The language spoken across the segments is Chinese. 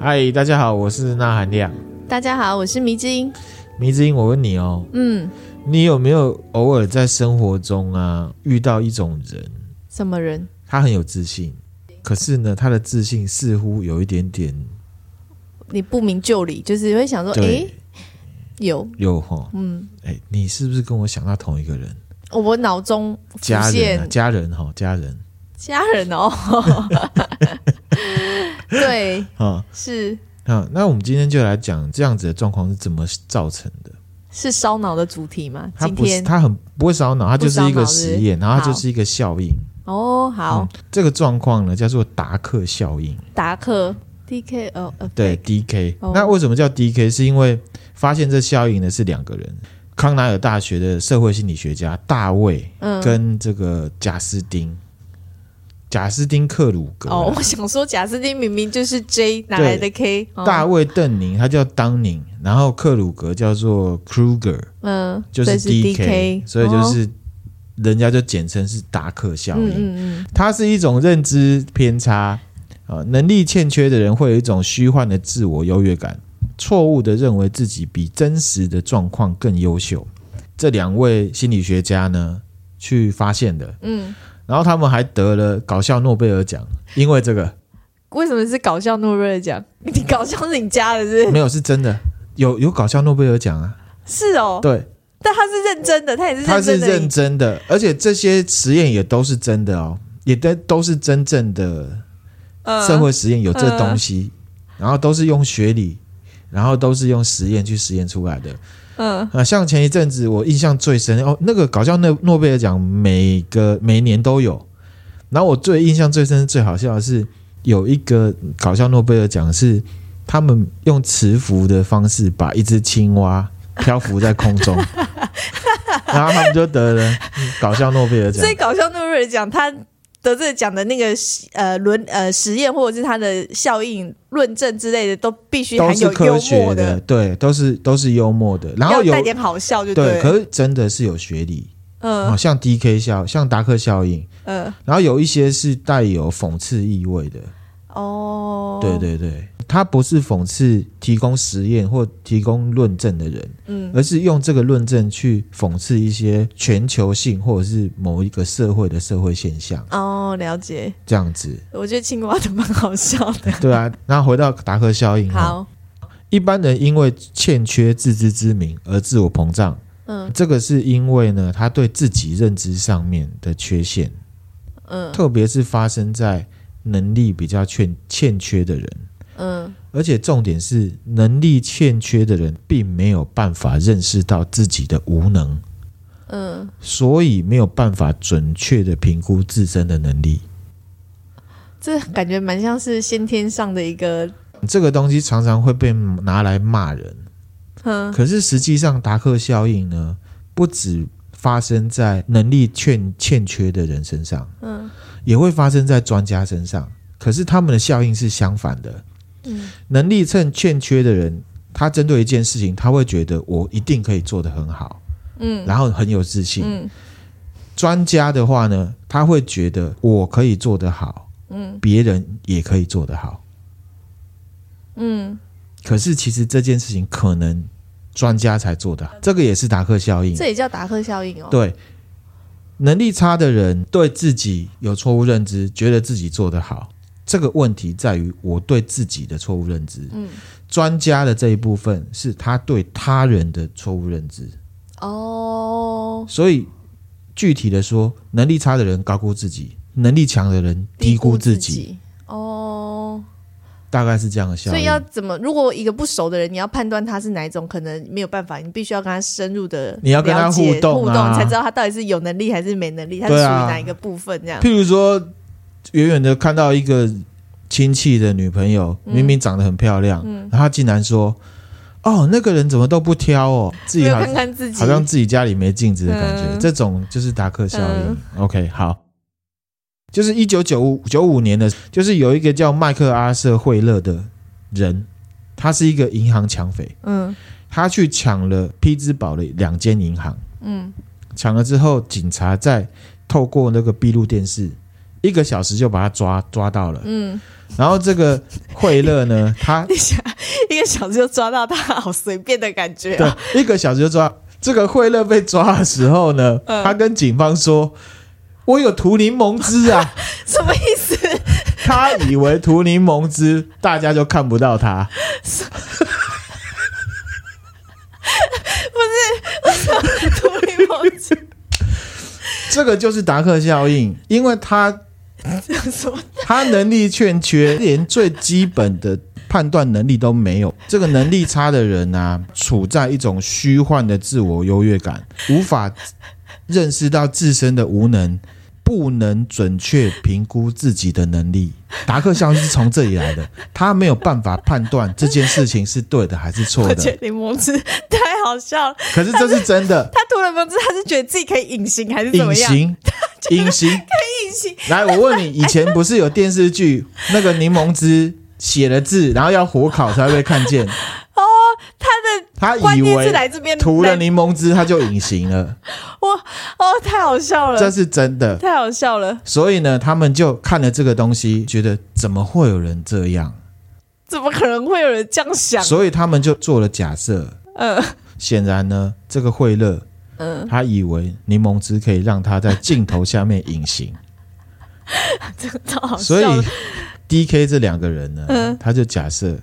嗨，大家好，我是那含亮。大家好，我是迷之音。迷之音，我问你哦，嗯，你有没有偶尔在生活中啊遇到一种人？什么人？他很有自信，可是呢，他的自信似乎有一点点，你不明就里，就是会想说，哎，有有哈，嗯，哎，你是不是跟我想到同一个人？我脑中家人、啊，家人哈，家人，家人哦。对，啊，是啊，那我们今天就来讲这样子的状况是怎么造成的？是烧脑的主题吗？它不是，它很不会烧脑，它就是一个实验，然后它就是一个效应。哦，好，嗯、这个状况呢叫做达克效应。达克 D K 哦，对 D K。那为什么叫 D K？是因为发现这效应的是两个人，康奈尔大学的社会心理学家大卫，嗯，跟这个贾斯丁。贾斯汀·克鲁格哦，我想说贾斯汀明明就是 J 哪来的 K？、哦、大卫·邓宁他叫当宁，然后克鲁格叫做 Kruger，嗯，就是 DK，所以就是人家就简称是达克效应。嗯嗯，它是一种认知偏差呃，能力欠缺的人会有一种虚幻的自我优越感，错误的认为自己比真实的状况更优秀。这两位心理学家呢，去发现的，嗯。然后他们还得了搞笑诺贝尔奖，因为这个。为什么是搞笑诺贝尔奖？你搞笑是你加的是是？没有，是真的，有有搞笑诺贝尔奖啊。是哦，对，但他是认真的，他也是认真的。他是认真的，而且这些实验也都是真的哦，也都都是真正的社会实验，有这东西，然后都是用学理，然后都是用实验去实验出来的。嗯啊，像前一阵子我印象最深哦，那个搞笑诺诺贝尔奖每个每年都有，然后我最印象最深最好笑的是有一个搞笑诺贝尔奖是他们用磁浮的方式把一只青蛙漂浮在空中，然后他们就得了搞笑诺贝尔奖。所以搞笑诺贝尔奖他。得这讲的那个呃论呃实验或者是它的效应论证之类的，都必须含有幽默的，的，对，都是都是幽默的，然后有带点好笑就对，对。可是真的是有学理，嗯，像 D K 效，像达克效应，嗯，然后有一些是带有讽刺意味的，哦，对对对。他不是讽刺提供实验或提供论证的人，嗯，而是用这个论证去讽刺一些全球性或者是某一个社会的社会现象。哦，了解，这样子，我觉得青蛙都蛮好笑的。对啊，那回到达克效应，好，一般人因为欠缺自知之明而自我膨胀，嗯，这个是因为呢，他对自己认知上面的缺陷，嗯，特别是发生在能力比较欠欠缺的人。嗯，而且重点是，能力欠缺的人并没有办法认识到自己的无能，嗯，所以没有办法准确的评估自身的能力。这感觉蛮像是先天上的一个。这个东西常常会被拿来骂人，嗯，可是实际上达克效应呢，不止发生在能力欠欠缺的人身上，嗯，也会发生在专家身上。可是他们的效应是相反的。能力趁欠缺的人，他针对一件事情，他会觉得我一定可以做得很好，嗯，然后很有自信。嗯，专家的话呢，他会觉得我可以做得好，嗯，别人也可以做得好，嗯。可是其实这件事情可能专家才做的好，这个也是达克效应，这也叫达克效应哦。对，能力差的人对自己有错误认知，觉得自己做得好。这个问题在于我对自己的错误认知。嗯，专家的这一部分是他对他人的错误认知。哦，所以具体的说，能力差的人高估自己，能力强的人低估自己。哦，大概是这样的效果。所以要怎么？如果一个不熟的人，你要判断他是哪一种，可能没有办法。你必须要跟他深入的，你要跟他互动，互动才知道他到底是有能力还是没能力，他是属于哪一个部分这样。譬如说。远远的看到一个亲戚的女朋友，明明长得很漂亮，然后他竟然说：“哦，那个人怎么都不挑哦，自己好看看自己，好像自己家里没镜子的感觉。嗯”这种就是达克效应。嗯、OK，好，就是一九九五九五年的，就是有一个叫麦克阿瑟惠勒的人，他是一个银行抢匪。嗯，他去抢了匹兹堡的两间银行。嗯，抢了之后，警察在透过那个闭路电视。一个小时就把他抓抓到了，嗯，然后这个惠勒呢，他一个小时就抓到他，好随便的感觉、哦。对，一个小时就抓。这个惠勒被抓的时候呢，嗯、他跟警方说：“我有涂柠檬汁啊。”什么意思？他以为涂柠檬汁，大家就看不到他。不是，为什么涂柠檬汁？这个就是达克效应，因为他。他能力欠缺，连最基本的判断能力都没有。这个能力差的人呢，处在一种虚幻的自我优越感，无法认识到自身的无能，不能准确评估自己的能力。达克效应是从这里来的，他没有办法判断这件事情是对的还是错的。柠檬汁太好笑了，可是这是真的。他涂了柠檬汁，他是觉得自己可以隐形还是怎么样？隐形。隐形可以隐形。来，我问你，以前不是有电视剧那个柠檬汁写了字，然后要火烤才会被看见？哦，他的他以为是来这边涂了柠檬汁他就隐形了。哇哦，太好笑了，这是真的，太好笑了。所以呢，他们就看了这个东西，觉得怎么会有人这样？怎么可能会有人这样想？所以他们就做了假设。嗯、呃，显然呢，这个惠勒。嗯，他以为柠檬汁可以让他在镜头下面隐形，这个超好笑。所以 D K 这两个人呢，嗯、他就假设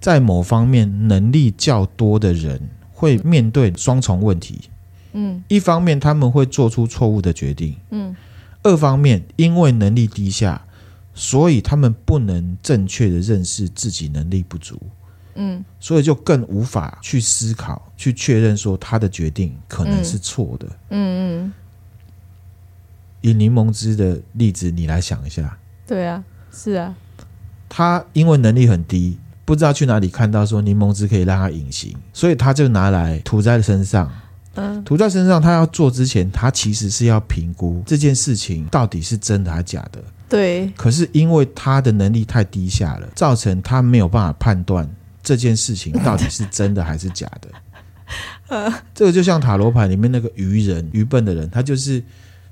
在某方面能力较多的人会面对双重问题。嗯，一方面他们会做出错误的决定。嗯，二方面因为能力低下，所以他们不能正确的认识自己能力不足。嗯，所以就更无法去思考、去确认说他的决定可能是错的。嗯嗯。以柠檬汁的例子，你来想一下。对啊，是啊。他因为能力很低，不知道去哪里看到说柠檬汁可以让他隐形，所以他就拿来涂在身上。嗯，涂在身上，他要做之前，他其实是要评估这件事情到底是真的还是假的。对。可是因为他的能力太低下了，造成他没有办法判断。这件事情到底是真的还是假的？呃，这个就像塔罗牌里面那个愚人、愚笨的人，他就是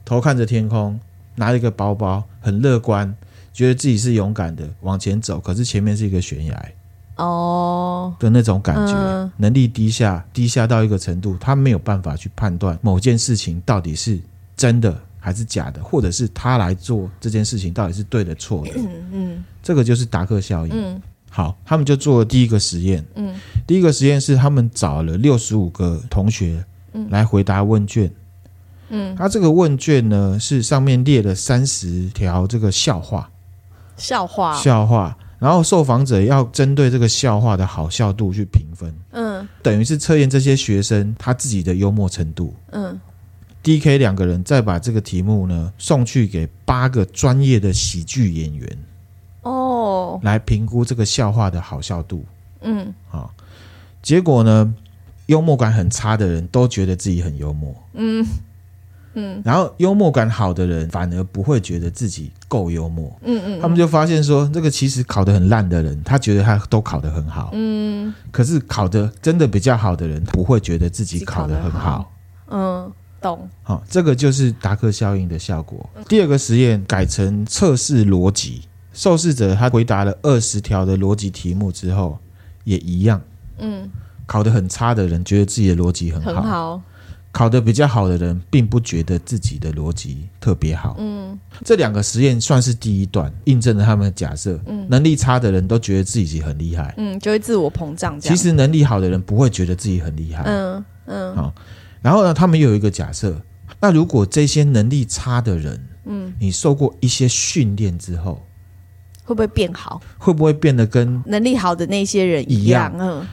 头看着天空，拿一个包包，很乐观，觉得自己是勇敢的往前走，可是前面是一个悬崖哦的那种感觉，呃、能力低下，低下到一个程度，他没有办法去判断某件事情到底是真的还是假的，或者是他来做这件事情到底是对的错的。嗯嗯，这个就是达克效应。嗯。好，他们就做了第一个实验。嗯，第一个实验是他们找了六十五个同学，来回答问卷。嗯，他这个问卷呢是上面列了三十条这个笑话，笑话，笑话。然后受访者要针对这个笑话的好笑度去评分。嗯，等于是测验这些学生他自己的幽默程度。嗯，DK 两个人再把这个题目呢送去给八个专业的喜剧演员。哦，来评估这个笑话的好笑度。嗯，好，结果呢，幽默感很差的人都觉得自己很幽默。嗯嗯，然后幽默感好的人反而不会觉得自己够幽默。嗯嗯，他们就发现说，这个其实考得很烂的人，他觉得他都考得很好。嗯，可是考得真的比较好的人，不会觉得自己考得很好。嗯，懂。好，这个就是达克效应的效果。第二个实验改成测试逻辑。受试者他回答了二十条的逻辑题目之后，也一样。嗯，考得很差的人觉得自己的逻辑很好，很好。考得比较好的人并不觉得自己的逻辑特别好。嗯，这两个实验算是第一段，印证了他们的假设。嗯，能力差的人都觉得自己很厉害。嗯，就会自我膨胀。其实能力好的人不会觉得自己很厉害。嗯嗯。好，然后呢，他们有一个假设，那如果这些能力差的人，嗯，你受过一些训练之后。会不会变好？会不会变得跟能力好的那些人一样？嗯，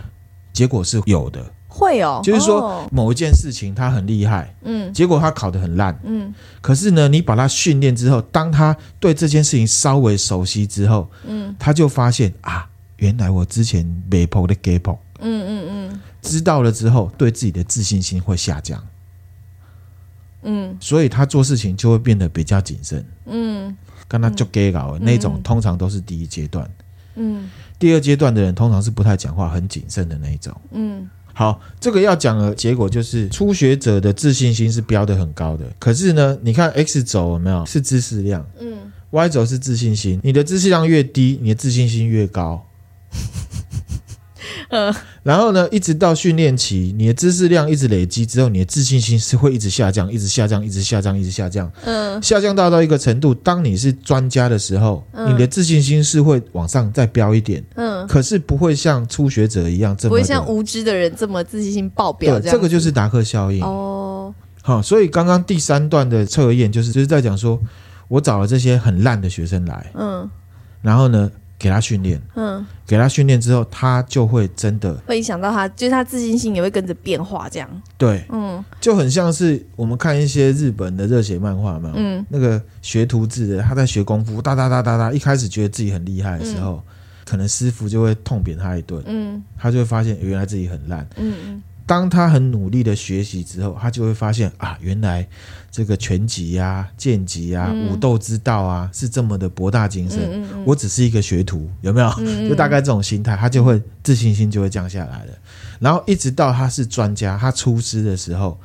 结果是有的。会哦，就是说某一件事情他很厉害，嗯，结果他考得很烂，嗯，可是呢，你把他训练之后，当他对这件事情稍微熟悉之后，嗯，他就发现啊，原来我之前没碰的 gap，嗯嗯嗯，知道了之后，对自己的自信心会下降，嗯，所以他做事情就会变得比较谨慎，嗯。跟他就 gay 搞那种，通常都是第一阶段。嗯，第二阶段的人通常是不太讲话、很谨慎的那一种。嗯，好，这个要讲的结果就是初学者的自信心是标的很高的。可是呢，你看 X 轴有没有是知识量？嗯，Y 轴是自信心，你的知识量越低，你的自信心越高。嗯，然后呢，一直到训练期，你的知识量一直累积之后，你的自信心是会一直下降，一直下降，一直下降，一直下降。嗯，下降到到一个程度，当你是专家的时候，嗯、你的自信心是会往上再飙一点。嗯，可是不会像初学者一样这么不会像无知的人这么自信心爆表。对，这个就是达克效应。哦，好，所以刚刚第三段的测验就是就是在讲说，我找了这些很烂的学生来，嗯，然后呢，给他训练，嗯，给他训练之后，他就会真的会影响到他，就是他自信心也会跟着变化，这样。对，嗯，就很像是我们看一些日本的热血漫画嘛，嗯，那个学徒制的，他在学功夫，哒哒哒哒哒，一开始觉得自己很厉害的时候，嗯、可能师傅就会痛扁他一顿，嗯，他就会发现原来自己很烂，嗯嗯。当他很努力的学习之后，他就会发现啊，原来这个拳击啊、剑击啊、嗯、武斗之道啊，是这么的博大精深。嗯嗯嗯、我只是一个学徒，有没有？就大概这种心态，他就会自信心就会降下来了。然后一直到他是专家，他出师的时候，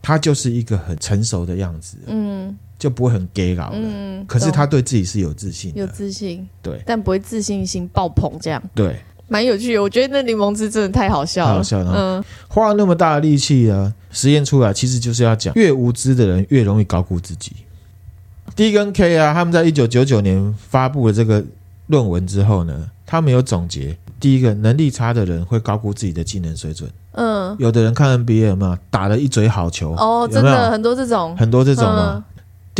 他就是一个很成熟的样子，嗯，就不会很 gay 佬了。嗯，可是他对自己是有自信的，有自信，对，但不会自信心爆棚这样，对。蛮有趣的，我觉得那柠檬汁真的太好笑了。太好笑了，嗯，花了那么大的力气啊，实验出来其实就是要讲，越无知的人越容易高估自己。D 跟 K 啊，他们在一九九九年发布了这个论文之后呢，他们有总结，第一个，能力差的人会高估自己的技能水准。嗯，有的人看 NBA 有没有打了一嘴好球？哦，真的很多这种，很多这种吗？嗯、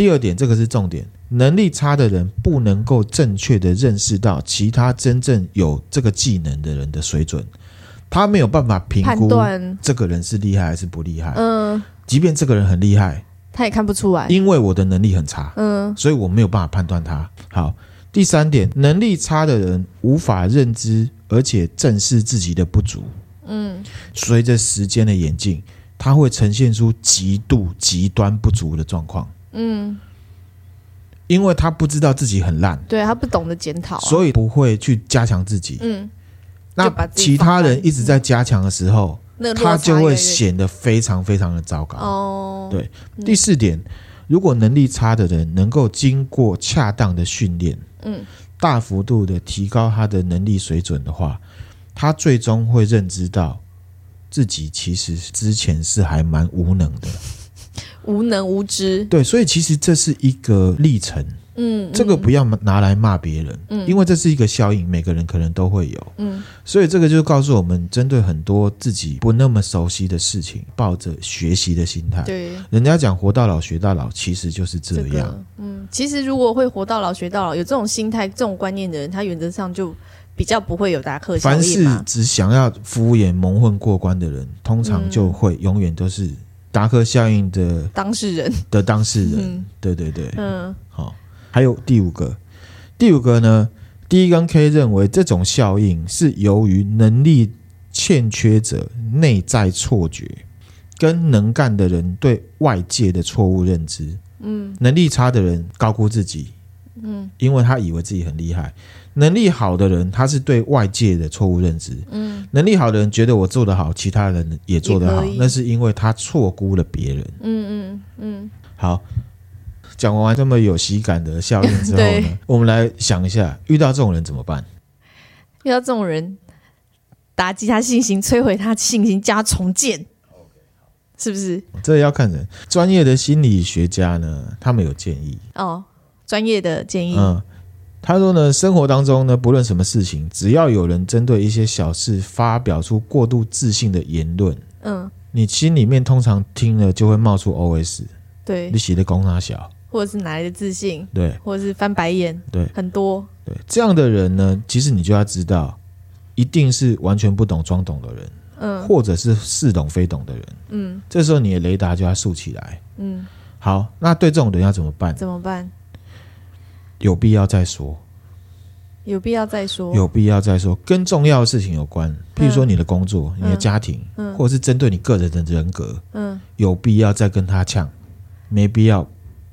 第二点，这个是重点。能力差的人不能够正确的认识到其他真正有这个技能的人的水准，他没有办法评估这个人是厉害还是不厉害。嗯，即便这个人很厉害，他也看不出来，因为我的能力很差。嗯，所以我没有办法判断他。好，第三点，能力差的人无法认知而且正视自己的不足。嗯，随着时间的演进，他会呈现出极度极端不足的状况。嗯。因为他不知道自己很烂，对，他不懂得检讨、啊，所以不会去加强自己。嗯，那其他人一直在加强的时候，嗯、他就会显得非常非常的糟糕。哦，对。嗯、第四点，如果能力差的人能够经过恰当的训练，嗯，大幅度的提高他的能力水准的话，他最终会认知到自己其实之前是还蛮无能的。无能无知，对，所以其实这是一个历程，嗯，这个不要拿来骂别人，嗯，因为这是一个效应，每个人可能都会有，嗯，所以这个就告诉我们，针对很多自己不那么熟悉的事情，抱着学习的心态，对，人家讲活到老学到老，其实就是这样，这个，嗯，其实如果会活到老学到老，有这种心态、这种观念的人，他原则上就比较不会有达克效应。凡是只想要敷衍蒙混过关的人，通常就会永远都是。达克效应的当事人。的当事人，嗯、对对对，嗯，好，还有第五个，第五个呢，D 跟 K 认为这种效应是由于能力欠缺者内在错觉，跟能干的人对外界的错误认知，嗯，能力差的人高估自己，嗯，因为他以为自己很厉害。能力好的人，他是对外界的错误认知。嗯，能力好的人觉得我做得好，其他人也做得好，那是因为他错估了别人。嗯嗯嗯。好，讲完这么有喜感的效应之后呢，我们来想一下，遇到这种人怎么办？遇到这种人，打击他信心，摧毁他信心，加重建，是不是？这要看人。专业的心理学家呢，他们有建议。哦，专业的建议。嗯。他说呢，生活当中呢，不论什么事情，只要有人针对一些小事发表出过度自信的言论，嗯，你心里面通常听了就会冒出 OS，对，你写的功他小，或者是哪来的自信，对，或者是翻白眼，对，很多，对，这样的人呢，其实你就要知道，一定是完全不懂装懂的人，嗯，或者是似懂非懂的人，嗯，这时候你的雷达就要竖起来，嗯，好，那对这种人要怎么办？怎么办？有必要再说，有必要再说，有必要再说，跟重要的事情有关，譬如说你的工作、嗯、你的家庭，嗯、或者是针对你个人的人格，嗯，有必要再跟他呛，没必要，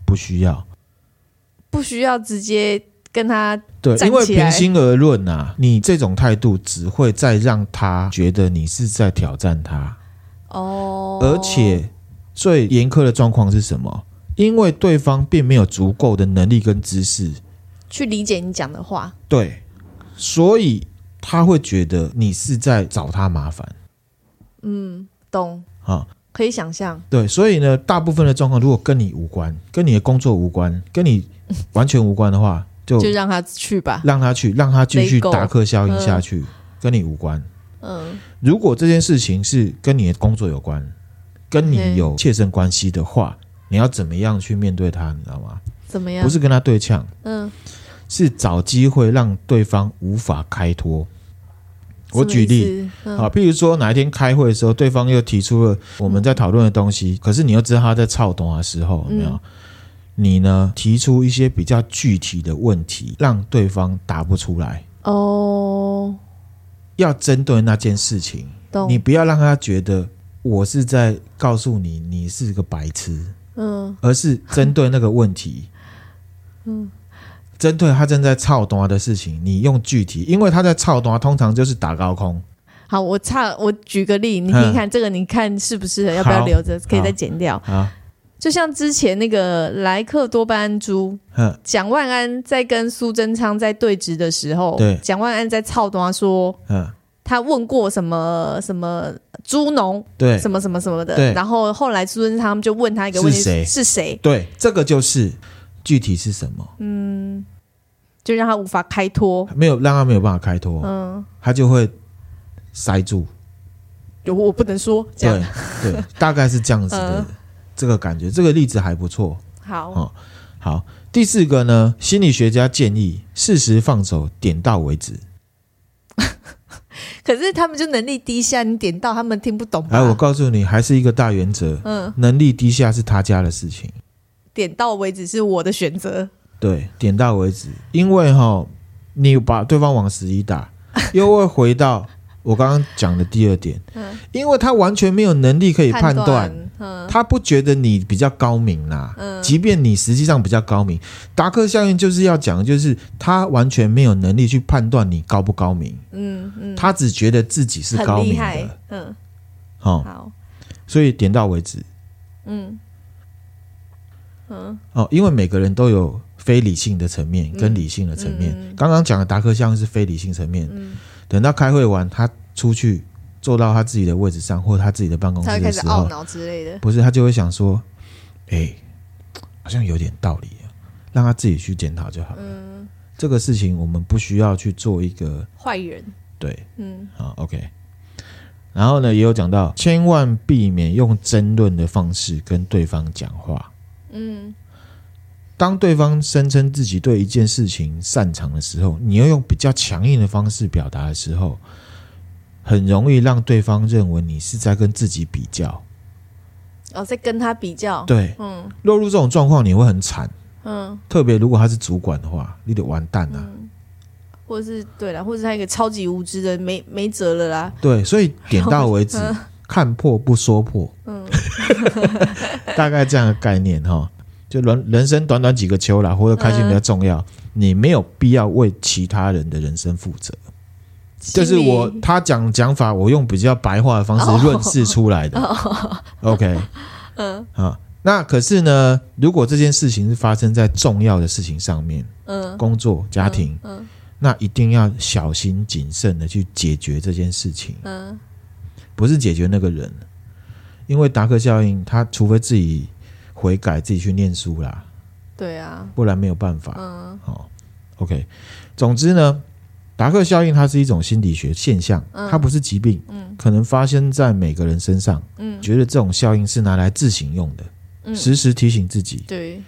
不需要，不需要直接跟他对，因为平心而论啊，你这种态度只会再让他觉得你是在挑战他，哦，而且最严苛的状况是什么？因为对方并没有足够的能力跟知识去理解你讲的话。对，所以他会觉得你是在找他麻烦。嗯，懂。啊，可以想象。对，所以呢，大部分的状况如果跟你无关，跟你的工作无关，跟你完全无关的话，就就让他去吧，让他去，让他继续达克效应下去，嗯、跟你无关。嗯，如果这件事情是跟你的工作有关，跟你有切身关系的话，嗯、你要怎么样去面对他？你知道吗？怎么样？不是跟他对呛，嗯，是找机会让对方无法开脱。我举例啊，譬如说哪一天开会的时候，对方又提出了我们在讨论的东西，嗯、可是你又知道他在操动的时候，有没有？嗯、你呢提出一些比较具体的问题，让对方答不出来哦。要针对那件事情，你不要让他觉得我是在告诉你你是个白痴，嗯，而是针对那个问题，嗯，针对他正在操刀的事情，你用具体，因为他在操刀，通常就是打高空。好，我差我举个例，你听看、嗯、这个，你看适不适合？要不要留着？可以再剪掉。啊，就像之前那个莱克多巴胺猪，蒋、嗯、万安在跟苏贞昌在对峙的时候，对，蒋万安在操刀说，嗯。他问过什么什么猪农，对，什么什么什么的，对然后后来苏贞昌就问他一个问题：是谁？是谁？对，这个就是具体是什么？嗯，就让他无法开脱，没有让他没有办法开脱，嗯，他就会塞住。我我不能说，这样对对，大概是这样子的 这个感觉。这个例子还不错。好，哦，好。第四个呢，心理学家建议适时放手，点到为止。可是他们就能力低下，你点到他们听不懂。哎，我告诉你，还是一个大原则。嗯，能力低下是他家的事情，点到为止是我的选择。对，点到为止，因为哈，你把对方往死里打，又会回到。我刚刚讲的第二点，因为他完全没有能力可以判断，他不觉得你比较高明啦。即便你实际上比较高明，达克效应就是要讲，就是他完全没有能力去判断你高不高明。嗯嗯，他只觉得自己是高明的。嗯，好，所以点到为止。嗯嗯，哦，因为每个人都有非理性的层面跟理性的层面。刚刚讲的达克效应是非理性层面。等到开会完，他出去坐到他自己的位置上，或者他自己的办公室的时候，开始懊恼之类的，不是他就会想说：“哎、欸，好像有点道理，让他自己去检讨就好了。嗯”这个事情我们不需要去做一个坏人。对，嗯，好，OK。然后呢，也有讲到，千万避免用争论的方式跟对方讲话。嗯。当对方声称自己对一件事情擅长的时候，你要用比较强硬的方式表达的时候，很容易让对方认为你是在跟自己比较。哦，在跟他比较。对，嗯，落入这种状况你会很惨。嗯，特别如果他是主管的话，你得完蛋了。嗯，或者是对了，或者是他一个超级无知的，没没辙了啦。对，所以点到为止，嗯，看破不说破。嗯，大概这样的概念哈。就人人生短短几个秋啦，活得开心比较重要，嗯、你没有必要为其他人的人生负责。这是我他讲讲法，我用比较白话的方式论述出来的。哦、OK，嗯，啊，那可是呢，如果这件事情是发生在重要的事情上面，嗯，工作、家庭，嗯，嗯那一定要小心谨慎的去解决这件事情。嗯，不是解决那个人，因为达克效应，他除非自己。悔改，自己去念书啦，对啊，不然没有办法。嗯，好，OK。总之呢，达克效应它是一种心理学现象，它不是疾病，嗯，可能发生在每个人身上。嗯，觉得这种效应是拿来自省用的，嗯，时时提醒自己，对，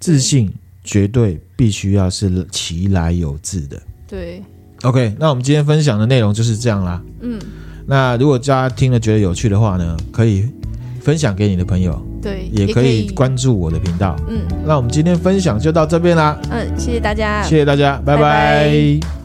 自信绝对必须要是其来有自的。对，OK。那我们今天分享的内容就是这样啦。嗯，那如果大家听了觉得有趣的话呢，可以。分享给你的朋友，对，也可以关注我的频道。嗯，那我们今天分享就到这边啦。嗯，谢谢大家，谢谢大家，拜拜。拜拜。